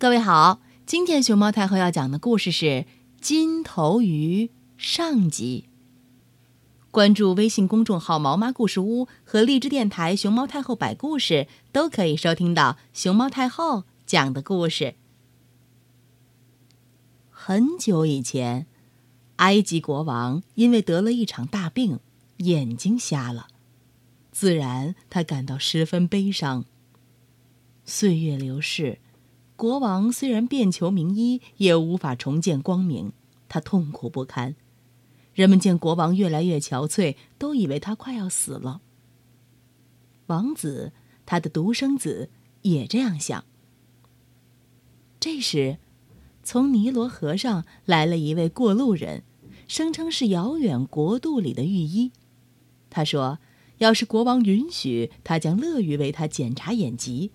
各位好，今天熊猫太后要讲的故事是《金头鱼》上集。关注微信公众号“毛妈故事屋”和荔枝电台“熊猫太后摆故事”，都可以收听到熊猫太后讲的故事。很久以前，埃及国王因为得了一场大病，眼睛瞎了，自然他感到十分悲伤。岁月流逝。国王虽然遍求名医，也无法重见光明，他痛苦不堪。人们见国王越来越憔悴，都以为他快要死了。王子，他的独生子，也这样想。这时，从尼罗河上来了一位过路人，声称是遥远国度里的御医。他说：“要是国王允许，他将乐于为他检查眼疾。”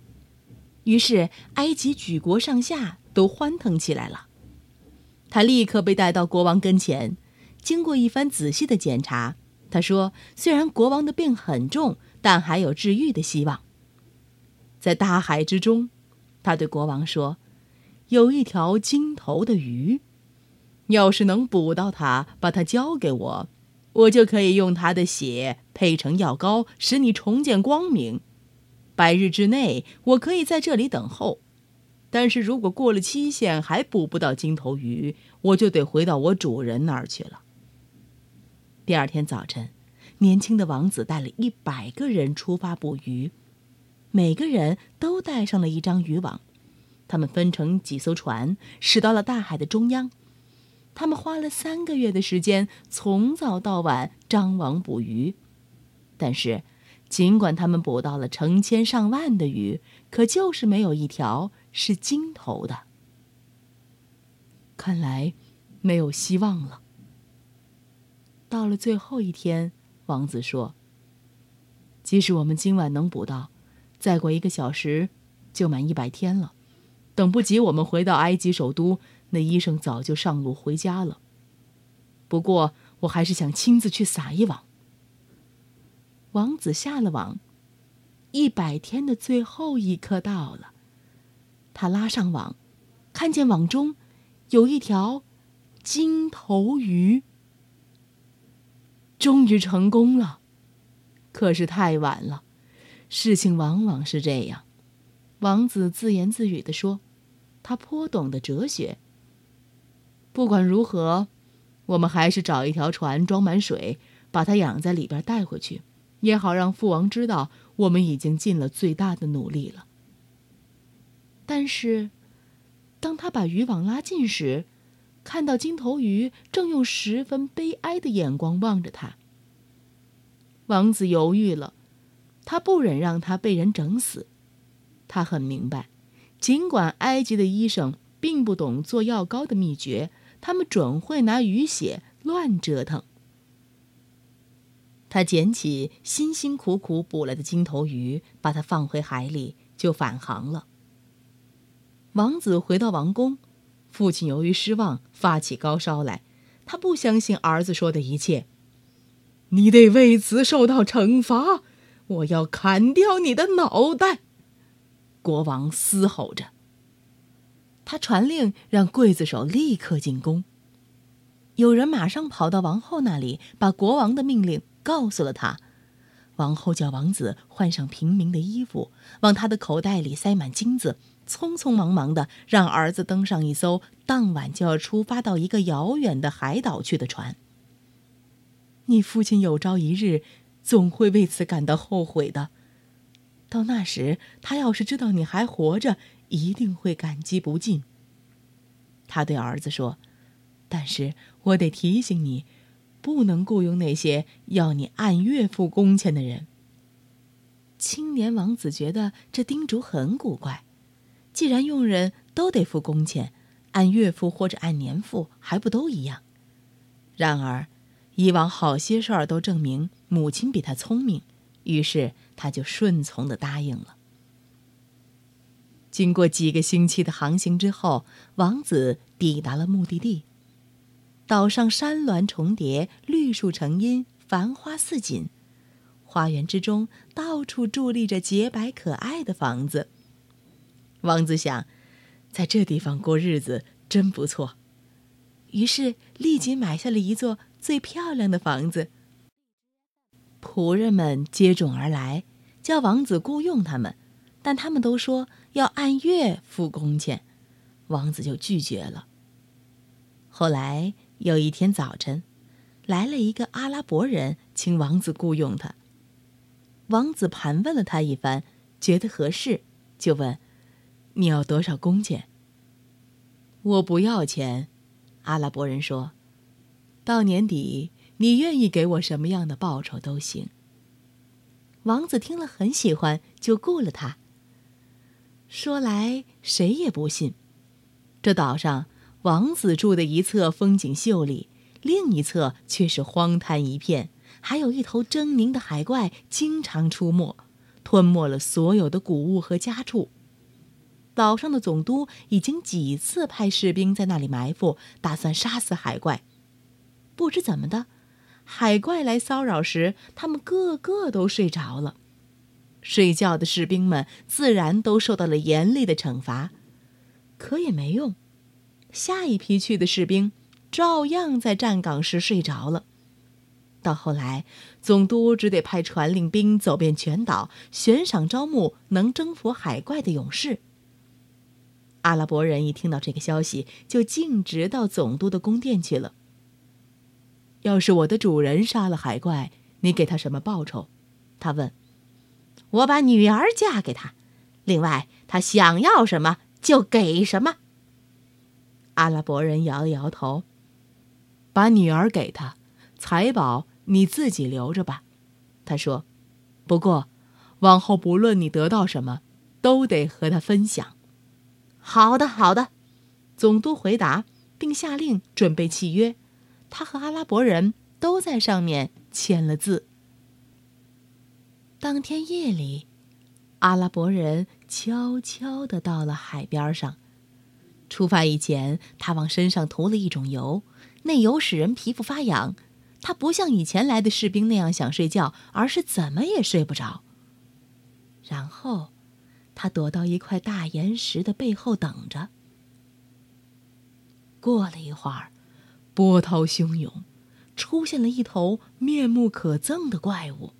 于是，埃及举国上下都欢腾起来了。他立刻被带到国王跟前，经过一番仔细的检查，他说：“虽然国王的病很重，但还有治愈的希望。”在大海之中，他对国王说：“有一条金头的鱼，要是能捕到它，把它交给我，我就可以用它的血配成药膏，使你重见光明。”百日之内，我可以在这里等候，但是如果过了期限还捕不到金头鱼，我就得回到我主人那儿去了。第二天早晨，年轻的王子带了一百个人出发捕鱼，每个人都带上了一张渔网，他们分成几艘船，驶到了大海的中央。他们花了三个月的时间，从早到晚张网捕鱼，但是。尽管他们捕到了成千上万的鱼，可就是没有一条是金头的。看来没有希望了。到了最后一天，王子说：“即使我们今晚能捕到，再过一个小时就满一百天了，等不及我们回到埃及首都，那医生早就上路回家了。不过，我还是想亲自去撒一网。”王子下了网，一百天的最后一刻到了。他拉上网，看见网中有一条金头鱼。终于成功了，可是太晚了。事情往往是这样，王子自言自语地说：“他颇懂得哲学。不管如何，我们还是找一条船装满水，把它养在里边带回去。”也好让父王知道，我们已经尽了最大的努力了。但是，当他把渔网拉近时，看到金头鱼正用十分悲哀的眼光望着他。王子犹豫了，他不忍让他被人整死。他很明白，尽管埃及的医生并不懂做药膏的秘诀，他们准会拿鱼血乱折腾。他捡起辛辛苦苦捕来的金头鱼，把它放回海里，就返航了。王子回到王宫，父亲由于失望发起高烧来，他不相信儿子说的一切。你得为此受到惩罚，我要砍掉你的脑袋！国王嘶吼着。他传令让刽子手立刻进宫。有人马上跑到王后那里，把国王的命令。告诉了他，王后叫王子换上平民的衣服，往他的口袋里塞满金子，匆匆忙忙的让儿子登上一艘当晚就要出发到一个遥远的海岛去的船。你父亲有朝一日总会为此感到后悔的，到那时他要是知道你还活着，一定会感激不尽。他对儿子说：“但是我得提醒你。”不能雇佣那些要你按月付工钱的人。青年王子觉得这叮嘱很古怪，既然佣人都得付工钱，按月付或者按年付还不都一样？然而，以往好些事儿都证明母亲比他聪明，于是他就顺从的答应了。经过几个星期的航行之后，王子抵达了目的地。岛上山峦重叠，绿树成荫，繁花似锦。花园之中，到处伫立着洁白可爱的房子。王子想，在这地方过日子真不错。于是立即买下了一座最漂亮的房子。仆人们接踵而来，叫王子雇佣他们，但他们都说要按月付工钱，王子就拒绝了。后来有一天早晨，来了一个阿拉伯人，请王子雇佣他。王子盘问了他一番，觉得合适，就问：“你要多少工钱？”“我不要钱。”阿拉伯人说：“到年底，你愿意给我什么样的报酬都行。”王子听了很喜欢，就雇了他。说来谁也不信，这岛上王子住的一侧风景秀丽，另一侧却是荒滩一片，还有一头狰狞的海怪经常出没，吞没了所有的谷物和家畜。岛上的总督已经几次派士兵在那里埋伏，打算杀死海怪。不知怎么的，海怪来骚扰时，他们个个都睡着了。睡觉的士兵们自然都受到了严厉的惩罚，可也没用。下一批去的士兵照样在站岗时睡着了。到后来，总督只得派传令兵走遍全岛，悬赏招募能征服海怪的勇士。阿拉伯人一听到这个消息，就径直到总督的宫殿去了。要是我的主人杀了海怪，你给他什么报酬？他问。我把女儿嫁给他，另外他想要什么就给什么。阿拉伯人摇了摇头，把女儿给他，财宝你自己留着吧。他说：“不过，往后不论你得到什么，都得和他分享。”好的，好的，总督回答，并下令准备契约。他和阿拉伯人都在上面签了字。当天夜里，阿拉伯人悄悄地到了海边上。出发以前，他往身上涂了一种油，那油使人皮肤发痒。他不像以前来的士兵那样想睡觉，而是怎么也睡不着。然后。他躲到一块大岩石的背后等着。过了一会儿，波涛汹涌，出现了一头面目可憎的怪物。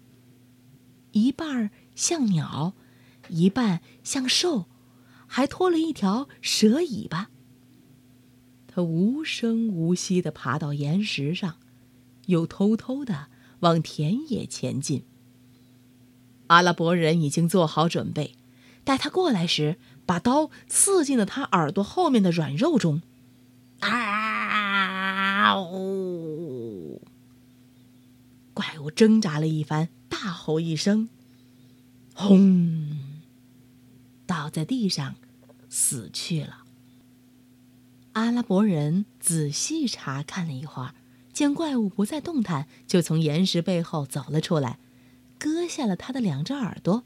一半像鸟，一半像兽，还拖了一条蛇尾巴。它无声无息地爬到岩石上，又偷偷地往田野前进。阿拉伯人已经做好准备。待他过来时，把刀刺进了他耳朵后面的软肉中。啊！呜！怪物挣扎了一番，大吼一声，轰！倒在地上，死去了。阿拉伯人仔细查看了一会儿，见怪物不再动弹，就从岩石背后走了出来，割下了他的两只耳朵。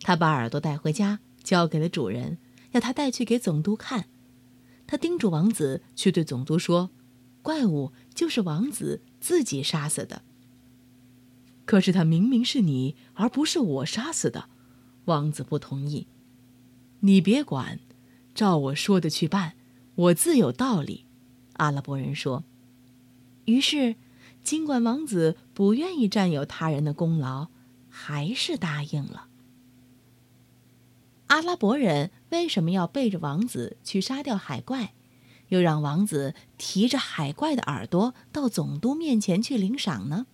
他把耳朵带回家，交给了主人，要他带去给总督看。他叮嘱王子去对总督说：“怪物就是王子自己杀死的。”可是他明明是你，而不是我杀死的。王子不同意。你别管，照我说的去办，我自有道理。阿拉伯人说。于是，尽管王子不愿意占有他人的功劳，还是答应了。阿拉伯人为什么要背着王子去杀掉海怪，又让王子提着海怪的耳朵到总督面前去领赏呢？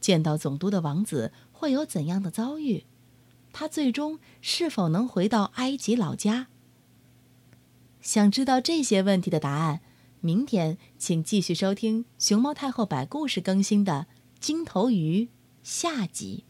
见到总督的王子会有怎样的遭遇？他最终是否能回到埃及老家？想知道这些问题的答案，明天请继续收听熊猫太后摆故事更新的《金头鱼》下集。